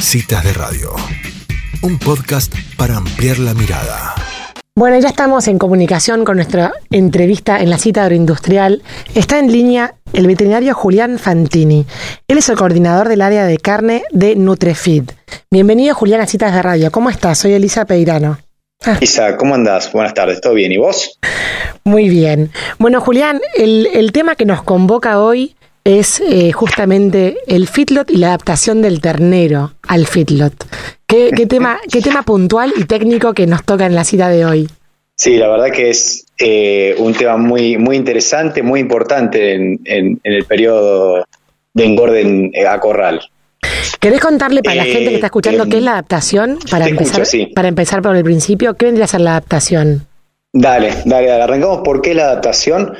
Citas de Radio, un podcast para ampliar la mirada. Bueno, ya estamos en comunicación con nuestra entrevista en la cita agroindustrial. Está en línea el veterinario Julián Fantini. Él es el coordinador del área de carne de Nutrefeed. Bienvenido, Julián, a Citas de Radio. ¿Cómo estás? Soy Elisa Peirano. Ah. Isa, ¿cómo andás? Buenas tardes, ¿todo bien? ¿Y vos? Muy bien. Bueno, Julián, el, el tema que nos convoca hoy es eh, justamente el feedlot y la adaptación del ternero al feedlot. ¿Qué, tema, ¿Qué tema puntual y técnico que nos toca en la cita de hoy? Sí, la verdad que es eh, un tema muy, muy interesante, muy importante en, el periodo de engorde eh, a corral. ¿Querés contarle para la gente que está escuchando qué es la adaptación? Para empezar, para empezar por el principio, ¿qué vendría a ser la adaptación? Dale, dale, dale, arrancamos por qué la adaptación.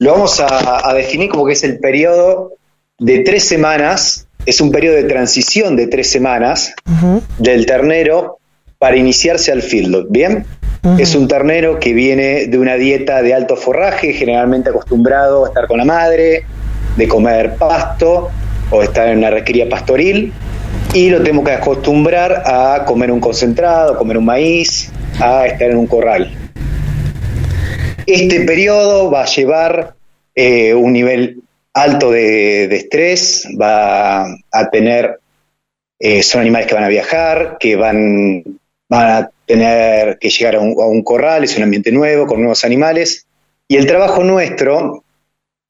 Lo vamos a, definir como que es el periodo de tres semanas, es un periodo de transición de tres semanas del ternero para iniciarse al feedlot, ¿bien? Es un ternero que viene de una dieta de alto forraje, generalmente acostumbrado a estar con la madre, de comer pasto o estar en una recría pastoril, y lo tenemos que acostumbrar a comer un concentrado, a comer un maíz, a estar en un corral. Este periodo va a llevar eh, un nivel alto de, estrés, va a tener, eh, son animales que van a viajar, que van, van a tener que llegar a un, corral, es un ambiente nuevo, con nuevos animales, y el trabajo nuestro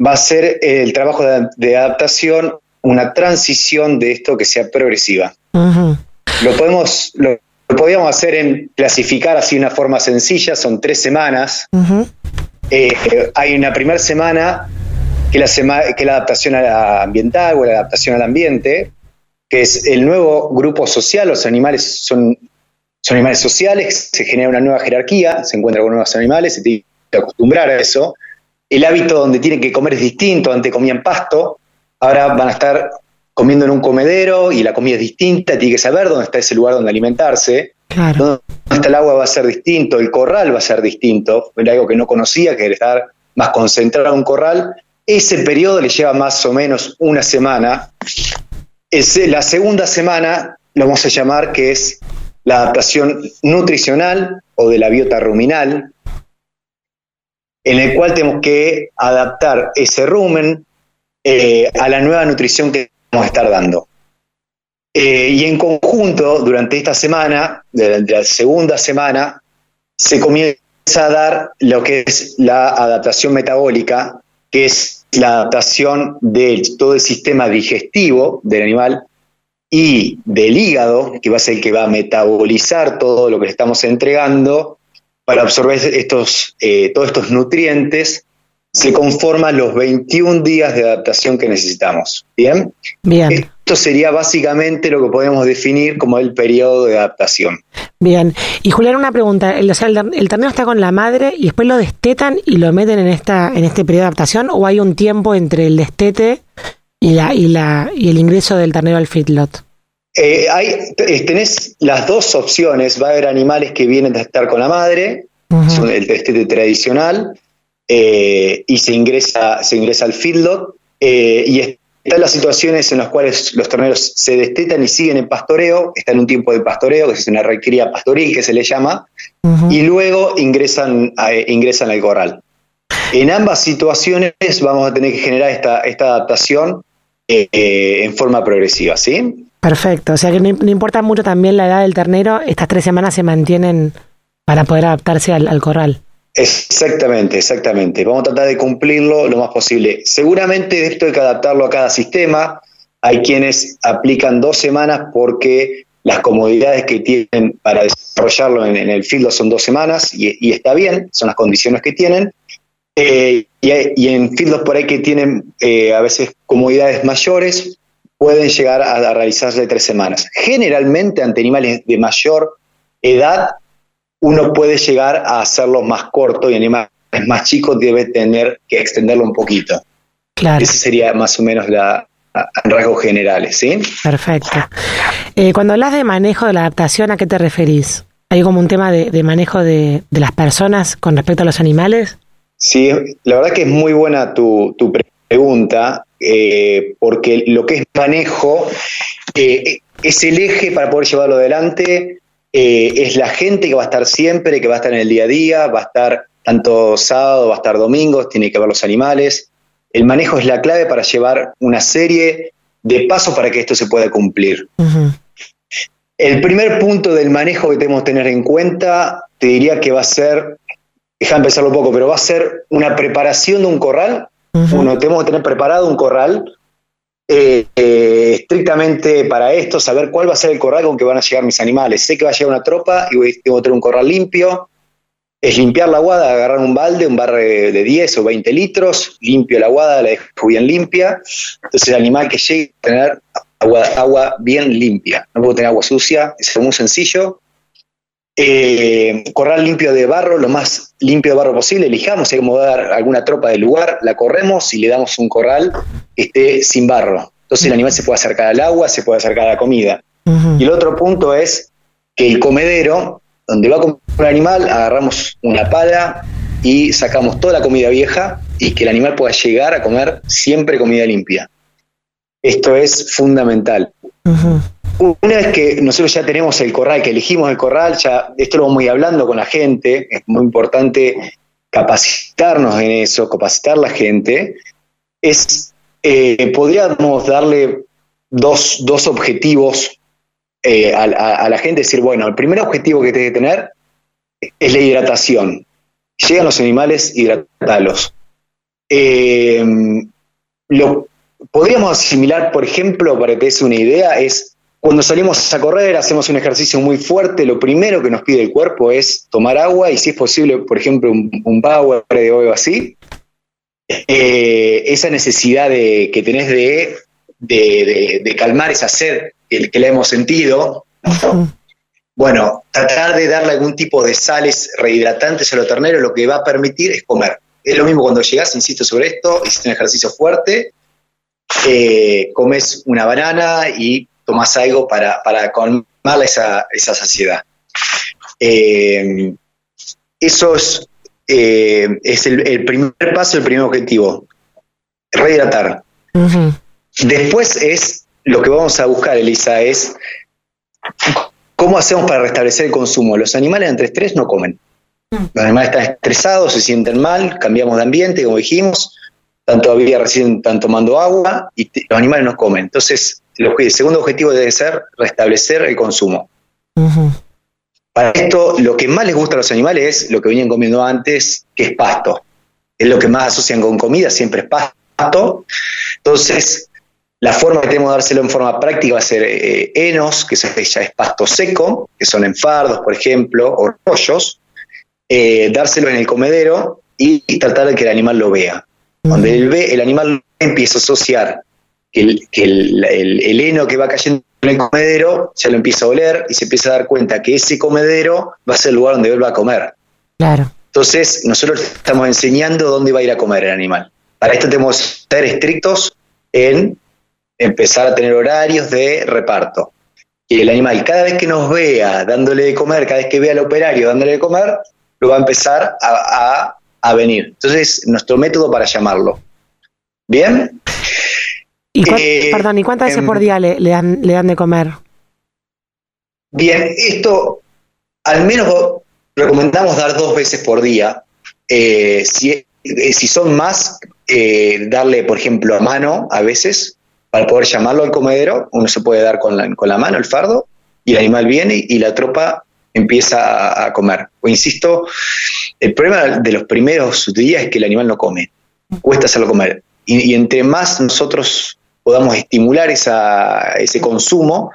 va a ser el trabajo de, adaptación, una transición de esto que sea progresiva. Lo podemos, lo, podríamos hacer en clasificar así de una forma sencilla, son tres semanas. Eh, hay una primera semana que la, que la adaptación ambiental o la adaptación al ambiente, que es el nuevo grupo social, los animales son, son animales sociales, se genera una nueva jerarquía, se encuentra con nuevos animales, se tiene que acostumbrar a eso. El hábito donde tienen que comer es distinto, antes comían pasto, ahora van a estar comiendo en un comedero y la comida es distinta, tiene que saber dónde está ese lugar donde alimentarse. Claro. Dónde está el agua va a ser distinto, el corral va a ser distinto, era algo que no conocía, que era estar más concentrado en un corral. Ese periodo le lleva más o menos una semana. Es, la segunda semana lo vamos a llamar que es la adaptación nutricional o de la biota ruminal, en el cual tenemos que adaptar ese rumen eh, a la nueva nutrición que a estar dando. Eh, y en conjunto, durante esta semana, durante la segunda semana, se comienza a dar lo que es la adaptación metabólica, que es la adaptación de todo el sistema digestivo del animal y del hígado, que va a ser el que va a metabolizar todo lo que le estamos entregando para absorber estos, eh, todos estos nutrientes se conforman los 21 días de adaptación que necesitamos. ¿Bien? Bien. Esto sería básicamente lo que podemos definir como el periodo de adaptación. Bien. Y Julián, una pregunta. El, o sea, el, ternero está con la madre y después lo destetan y lo meten en, esta, en este periodo de adaptación o hay un tiempo entre el destete y, la, y, la, y el ingreso del ternero al feedlot? Eh, hay, tenés las dos opciones. Va a haber animales que vienen de estar con la madre, son el destete tradicional, eh, y se ingresa, se ingresa al feedlot eh, y están las situaciones en las cuales los terneros se destetan y siguen en pastoreo, están en un tiempo de pastoreo, que es una recría pastoril que se le llama, y luego ingresan, ingresan al corral. En ambas situaciones vamos a tener que generar esta, esta adaptación eh, en forma progresiva, ¿sí? Perfecto, o sea que no, importa mucho también la edad del ternero, estas tres semanas se mantienen para poder adaptarse al corral. Exactamente, exactamente. Vamos a tratar de cumplirlo lo más posible. Seguramente esto hay que adaptarlo a cada sistema. Hay quienes aplican dos semanas porque las comodidades que tienen para desarrollarlo en, el field son dos semanas y, está bien, son las condiciones que tienen. Eh, y, en fields por ahí que tienen eh, a veces comodidades mayores, pueden llegar a, a realizarse tres semanas. Generalmente ante animales de mayor edad uno puede llegar a hacerlo más corto y animales más chicos debe tener que extenderlo un poquito. Claro. Ese sería más o menos la, en rasgos generales, ¿sí? Perfecto. Eh, cuando hablas de manejo de la adaptación, ¿a qué te referís? ¿Hay como un tema de, manejo de, las personas con respecto a los animales? Sí, la verdad que es muy buena tu, pregunta, eh, porque lo que es manejo, eh, es el eje para poder llevarlo adelante, eh, es la gente que va a estar siempre, que va a estar en el día a día, va a estar tanto sábado, va a estar domingos, tiene que ver los animales. El manejo es la clave para llevar una serie de pasos para que esto se pueda cumplir. El primer punto del manejo que tenemos que tener en cuenta, te diría que va a ser, déjame empezarlo un poco, pero va a ser una preparación de un corral. Uno, tenemos que tener preparado un corral eh, eh, estrictamente para esto, saber cuál va a ser el corral con que van a llegar mis animales. Sé que va a llegar una tropa y voy, tengo que tener un corral limpio. Es limpiar la aguada, agarrar un balde, un barre de 10 o 20 litros, limpio la aguada, la dejo bien limpia. Entonces el animal que llegue a tener agua, agua bien limpia. No puedo tener agua sucia, es muy sencillo. Eh, corral limpio de barro, lo más limpio de barro posible. Elijamos, si hay que mover alguna tropa del lugar, la corremos y le damos un corral que esté sin barro. Entonces el animal se puede acercar al agua, se puede acercar a la comida. Y el otro punto es que el comedero, donde va a comer un animal, agarramos una pala y sacamos toda la comida vieja y que el animal pueda llegar a comer siempre comida limpia. Esto es fundamental. Una vez que nosotros ya tenemos el corral, que elegimos el corral, ya esto lo vamos a ir hablando con la gente, es muy importante capacitarnos en eso, capacitar a la gente, es, eh, podríamos darle dos, dos objetivos eh, a, la gente, decir, bueno, el primer objetivo que tiene que tener es la hidratación. Llegan los animales, hidratalos. Eh, lo, podríamos asimilar, por ejemplo, para que te des una idea, es cuando salimos a correr, hacemos un ejercicio muy fuerte, lo primero que nos pide el cuerpo es tomar agua y si es posible, por ejemplo, un, power de o así, eh, esa necesidad de, que tenés de, de, calmar esa sed que, que la hemos sentido, bueno, tratar de darle algún tipo de sales rehidratantes a los terneros lo que va a permitir es comer. Es lo mismo cuando llegas, insisto sobre esto, hiciste un ejercicio fuerte, eh, comes una banana y tomas algo para, para colmar esa, esa saciedad. Eh, eso es, eh, es el, primer paso, el primer objetivo, rehidratar. Después es, lo que vamos a buscar, Elisa, es cómo hacemos para restablecer el consumo. Los animales entre estrés no comen. Los animales están estresados, se sienten mal, cambiamos de ambiente, como dijimos, están todavía recién están tomando agua y los animales no comen. Entonces, el segundo objetivo debe ser restablecer el consumo. Para esto, lo que más les gusta a los animales es lo que venían comiendo antes, que es pasto. Es lo que más asocian con comida, siempre es pasto. Entonces, la forma que tenemos de dárselo en forma práctica va a ser eh, enos, que ya es pasto seco, que son enfardos, por ejemplo, o rollos, eh, dárselo en el comedero y tratar de que el animal lo vea. Cuando él ve, el animal empieza a asociar que, el, heno que va cayendo en el comedero ya lo empieza a oler y se empieza a dar cuenta que ese comedero va a ser el lugar donde él va a comer. Claro. Entonces, nosotros estamos enseñando dónde va a ir a comer el animal. Para esto tenemos que ser estrictos en empezar a tener horarios de reparto. Y el animal, cada vez que nos vea dándole de comer, cada vez que vea al operario dándole de comer, lo va a empezar a a venir. Entonces, nuestro método para llamarlo. ¿Bien? ¿Y eh, perdón, ¿y cuántas veces em, por día le, dan, le dan de comer? Bien, esto al menos recomendamos dar dos veces por día. Eh, si, eh, si, son más, darle, por ejemplo, a mano a veces, para poder llamarlo al comedero, uno se puede dar con la, con la mano el fardo y el animal viene y la tropa empieza a, comer. O insisto, el problema de los primeros días es que el animal no come, cuesta hacerlo comer. Y, entre más nosotros podamos estimular esa, ese consumo,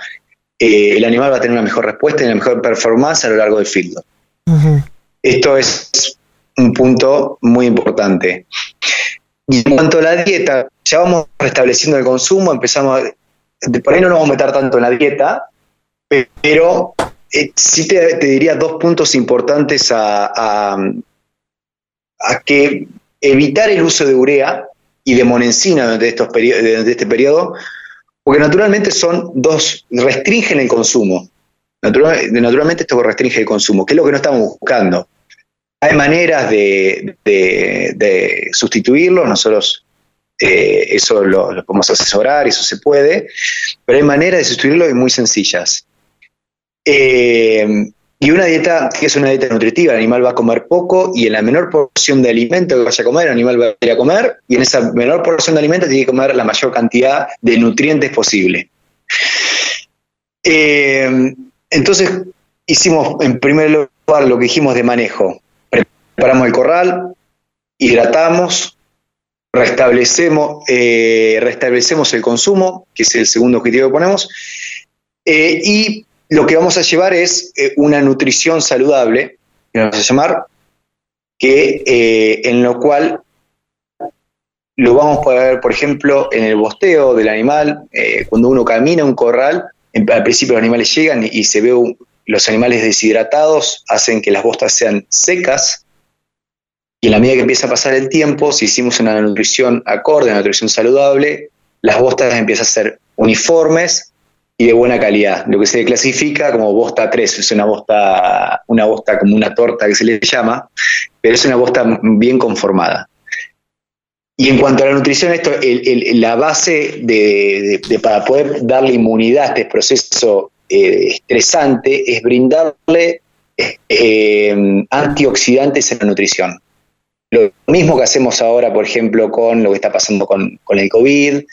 eh, el animal va a tener una mejor respuesta y una mejor performance a lo largo del field. Esto es un punto muy importante. Y en cuanto a la dieta, ya vamos restableciendo el consumo, empezamos, por ahí no nos vamos a meter tanto en la dieta, pero eh, sí te, diría dos puntos importantes a, que evitar el uso de urea y de monensina durante, este periodo, porque naturalmente son dos, restringen el consumo. naturalmente esto restringe el consumo, que es lo que no estamos buscando. Hay maneras de, de, sustituirlo, nosotros eh, eso lo, podemos asesorar, eso se puede, pero hay maneras de sustituirlo y muy sencillas. Eh, y una dieta que es una dieta nutritiva, el animal va a comer poco y en la menor porción de alimento que vaya a comer, el animal va a ir a comer y en esa menor porción de alimento tiene que comer la mayor cantidad de nutrientes posible. Eh, entonces hicimos en primer lugar lo que dijimos de manejo. Preparamos el corral, hidratamos, restablecemos, eh, el consumo, que es el segundo objetivo que ponemos, eh, y lo que vamos a llevar es eh, una nutrición saludable, que vamos a llamar, que eh, en lo cual lo vamos a poder ver, por ejemplo, en el bosteo del animal, eh, cuando uno camina un corral, al principio los animales llegan y, se ve los animales deshidratados, hacen que las bostas sean secas, y en la medida que empieza a pasar el tiempo, si hicimos una nutrición acorde, una nutrición saludable, las bostas empiezan a ser uniformes y de buena calidad. Lo que se clasifica como bosta 3, es una bosta, una bosta como una torta que se le llama, pero es una bosta bien conformada. Y en cuanto a la nutrición, esto, la base de, para poder darle inmunidad a este proceso eh, estresante es brindarle eh, antioxidantes en la nutrición. Lo mismo que hacemos ahora, por ejemplo, con lo que está pasando con el COVID,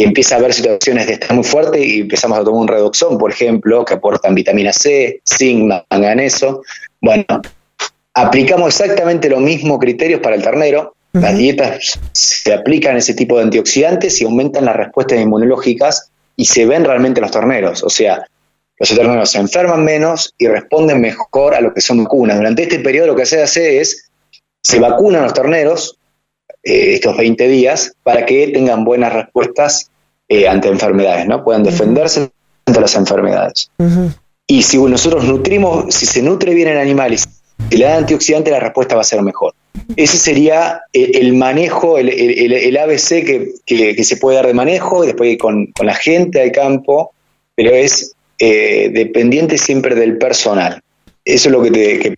que empieza a haber situaciones de estar muy fuerte y empezamos a tomar un redoxón, por ejemplo, que aportan vitamina C, zinc, manganeso. Bueno, aplicamos exactamente los mismos criterios para el ternero. Las dietas se aplican ese tipo de antioxidantes y aumentan las respuestas inmunológicas y se ven realmente los terneros. O sea, los terneros se enferman menos y responden mejor a lo que son vacunas. Durante este periodo lo que se hace es, se vacunan los terneros eh, estos 20 días para que tengan buenas respuestas eh, ante enfermedades, ¿no? Puedan defenderse ante las enfermedades. Y si nosotros nutrimos, si se nutre bien el animal y se le da antioxidante, la respuesta va a ser mejor. Ese sería el, manejo, el, ABC que, se puede dar de manejo, y después con, la gente al campo, pero es eh, dependiente siempre del personal. Eso es lo que,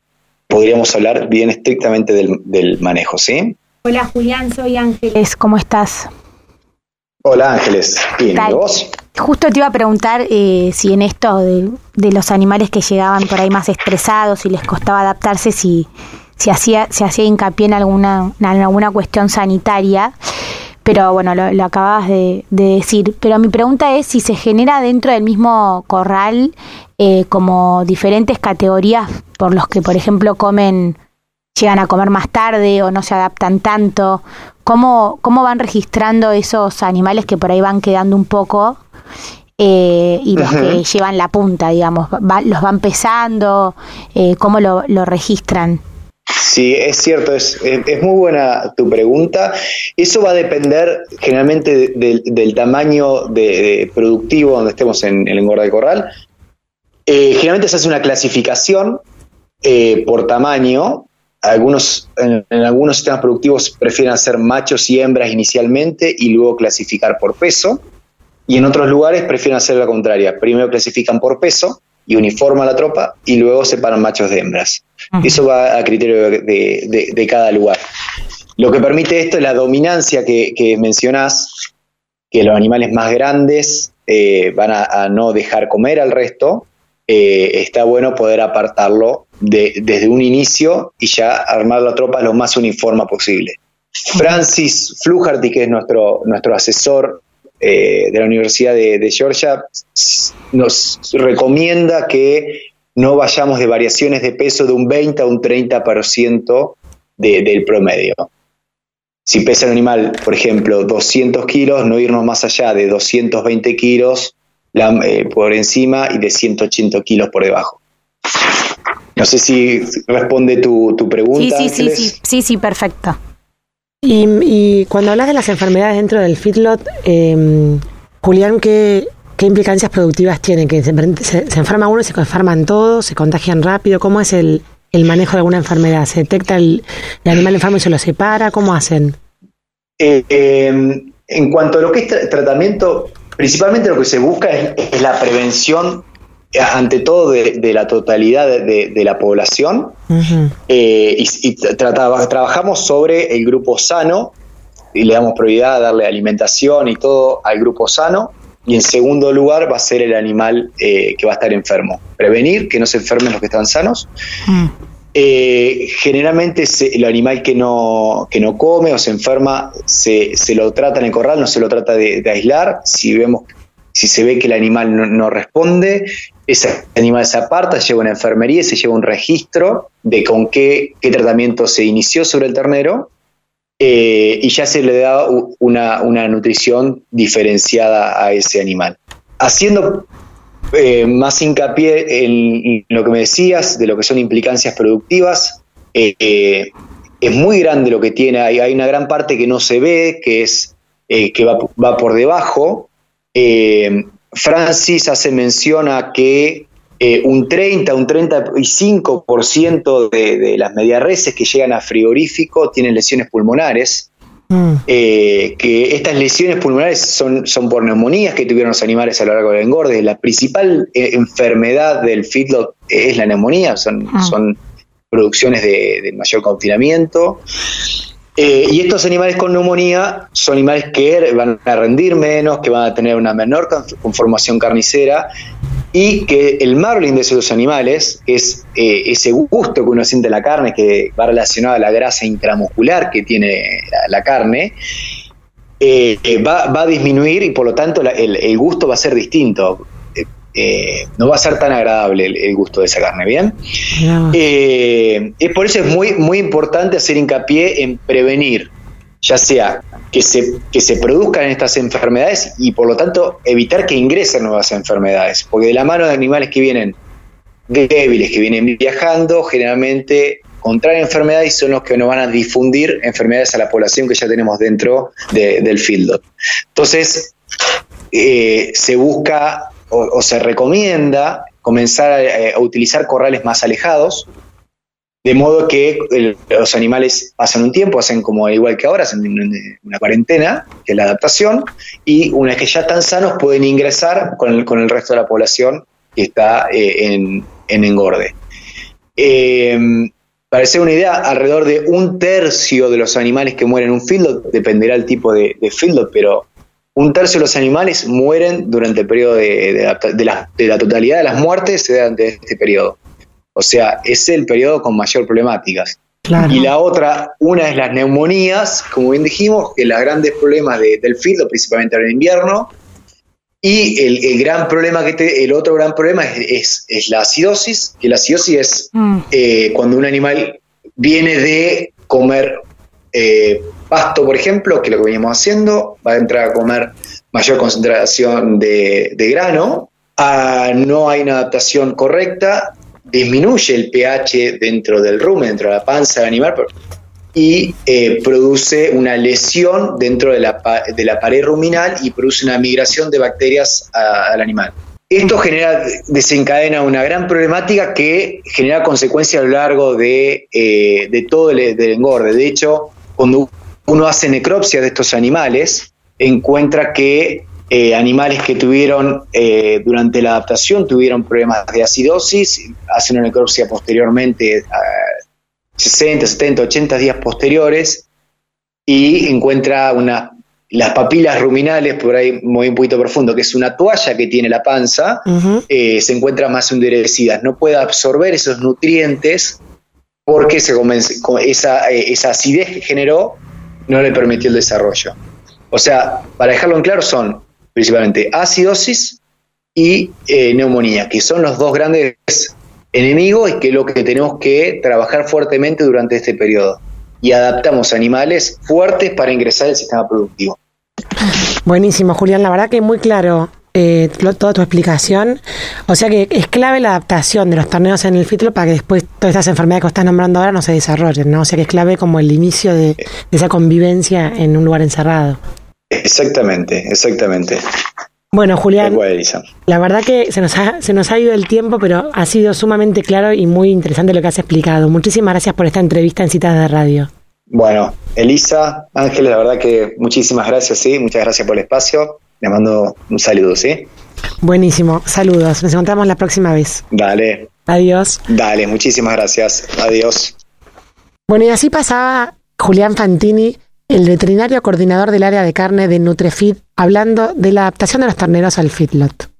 podríamos hablar bien estrictamente del, del manejo, ¿sí? Hola Julián, soy Ángeles, ¿cómo estás? Hola Ángeles, bien, ¿y vos? Justo te iba a preguntar eh, si en esto de, los animales que llegaban por ahí más estresados y les costaba adaptarse, si, si hacía, se hacía hincapié en alguna, en alguna cuestión sanitaria, pero bueno, lo, acababas de, decir. Pero mi pregunta es si se genera dentro del mismo corral eh, como diferentes categorías por los que, por ejemplo, comen llegan a comer más tarde o no se adaptan tanto? ¿Cómo, cómo van registrando esos animales que por ahí van quedando un poco eh, y los que llevan la punta, digamos? ¿Los van pesando? Eh, ¿Cómo lo, registran? Sí, es cierto, es, es, muy buena tu pregunta. Eso va a depender generalmente del tamaño de, productivo donde estemos en el engorda de corral. Eh, generalmente se hace una clasificación por tamaño algunos, en, algunos sistemas productivos prefieren hacer machos y hembras inicialmente y luego clasificar por peso. Y en otros lugares prefieren hacer la contraria. Primero clasifican por peso y uniforman la tropa y luego separan machos de hembras. Eso va a criterio de, cada lugar. Lo que permite esto es la dominancia que, que mencionás, que los animales más grandes eh, van a, no dejar comer al resto. Eh, está bueno poder apartarlo desde un inicio y ya armar la tropa lo más uniforme posible. Francis Fluharty, que es nuestro, nuestro asesor eh, de la Universidad de, Georgia, nos recomienda que no vayamos de variaciones de peso de un 20 a un 30% de, del promedio. Si pesa el animal, por ejemplo, 200 kilos, no irnos más allá de 220 kilos eh, por encima y de 180 kilos por debajo. No sé si responde tu, pregunta. Sí, sí, sí, sí, sí, perfecto. Y, cuando hablas de las enfermedades dentro del feedlot, eh, Julián, ¿qué, implicancias productivas tiene? ¿Que se, enferma uno se enferman todos? ¿Se contagian rápido? ¿Cómo es el, manejo de alguna enfermedad? ¿Se detecta el, animal enfermo y se lo separa? ¿Cómo hacen? Eh, em, en cuanto a lo que es tratamiento, principalmente lo que se busca es la prevención ante todo de, la totalidad de, la población eh, y, trabajamos sobre el grupo sano y le damos prioridad a darle alimentación y todo al grupo sano. Y en segundo lugar va a ser el animal eh, que va a estar enfermo. Prevenir que no se enfermen los que están sanos. Mm. Eh, generalmente el animal que no, que no come o se enferma se, se, lo trata en el corral, no se lo trata de, aislar. Si vemos, si se ve que el animal no, responde, ese animal se aparta, se lleva una enfermería, se lleva un registro de con qué, qué tratamiento se inició sobre el ternero eh, y ya se le da una, nutrición diferenciada a ese animal. Haciendo eh, más hincapié en lo que me decías, de lo que son implicancias productivas, eh, es muy grande lo que tiene, hay, hay, una gran parte que no se ve, que es que va, va, por debajo. Francis hace mención a que eh, un 30, un 35% de, de las mediarreses que llegan a frigorífico tienen lesiones pulmonares. Mm. Eh, que estas lesiones pulmonares son, son por neumonías que tuvieron los animales a lo largo del engorde. La principal eh, enfermedad del feedlot es la neumonía, son, ah. son producciones de, mayor confinamiento. Y estos animales con neumonía son animales que van a rendir menos, que van a tener una menor conformación carnicera y que el marlin de esos animales, que es eh, ese gusto que uno siente en la carne, que va relacionado a la grasa intramuscular que tiene la, carne, eh, eh, va, a disminuir y por lo tanto el, gusto va a ser distinto. No va a ser tan agradable el, gusto de esa carne, ¿bien? es por eso es muy, muy importante hacer hincapié en prevenir, ya sea que se, que se produzcan estas enfermedades y por lo tanto evitar que ingresen nuevas enfermedades. Porque de la mano de animales que vienen débiles, que vienen viajando, generalmente contraen enfermedades son los que nos van a difundir enfermedades a la población que ya tenemos dentro del field. Entonces, eh, se busca o, se recomienda comenzar a, utilizar corrales más alejados, de modo que los animales pasan un tiempo, hacen como igual que ahora, hacen una cuarentena, que es la adaptación, y una vez que ya están sanos pueden ingresar con el, con el resto de la población que está eh, en, engorde. Eh, para una idea, alrededor de un tercio de los animales que mueren en un field dependerá del tipo de, de pero un tercio de los animales mueren durante el periodo de, de, la, de la totalidad de las muertes se dan de este periodo. O sea, es el periodo con mayor problemáticas. Y la otra, una es las neumonías, como bien dijimos, que los grandes problemas del fildo, principalmente en el invierno. Y el, gran problema que te, el otro gran problema es, la acidosis, que la acidosis es mm. eh, cuando un animal viene de comer eh, pasto, por ejemplo, que es lo que veníamos haciendo, va a entrar a comer mayor concentración de, de grano, ah, no hay una adaptación correcta disminuye el pH dentro del rumen, dentro de la panza del animal, y eh, produce una lesión dentro de la, de la, pared ruminal y produce una migración de bacterias al animal. Esto genera, desencadena una gran problemática que genera consecuencias a lo largo de, eh, de todo el, engorde. De hecho, cuando uno hace necropsia de estos animales, encuentra que eh, animales que tuvieron eh, durante la adaptación tuvieron problemas de acidosis, hacen una necropsia posteriormente, 60, 70, 80 días posteriores, y encuentra una, las papilas ruminales, por ahí muy un poquito profundo, que es una toalla que tiene la panza, eh, se encuentra más endurecidas, no puede absorber esos nutrientes porque se esa, esa acidez que generó no le permitió el desarrollo. O sea, para dejarlo en claro, son principalmente acidosis y eh, neumonía, que son los dos grandes enemigos y que es lo que tenemos que trabajar fuertemente durante este periodo. Y adaptamos animales fuertes para ingresar al sistema productivo. Buenísimo, Julián. La verdad que muy claro eh, toda tu explicación. O sea que es clave la adaptación de los torneos en el fitlo para que después todas estas enfermedades que estás nombrando ahora no se desarrollen, ¿no? O sea que es clave como el inicio de esa convivencia en un lugar encerrado. Exactamente, exactamente. Bueno, Julián, la verdad que se nos, ha, se nos ha ido el tiempo, pero ha sido sumamente claro y muy interesante lo que has explicado. Muchísimas gracias por esta entrevista en Citas de Radio. Bueno, Elisa, Ángel, la verdad que muchísimas gracias, sí, muchas gracias por el espacio. Le mando un saludo, ¿sí? Buenísimo, saludos. Nos encontramos la próxima vez. Dale. Adiós. Dale, muchísimas gracias. Adiós. Bueno, y así pasaba Julián Fantini el veterinario coordinador del área de carne de Nutrefeed, hablando de la adaptación de los terneros al feedlot.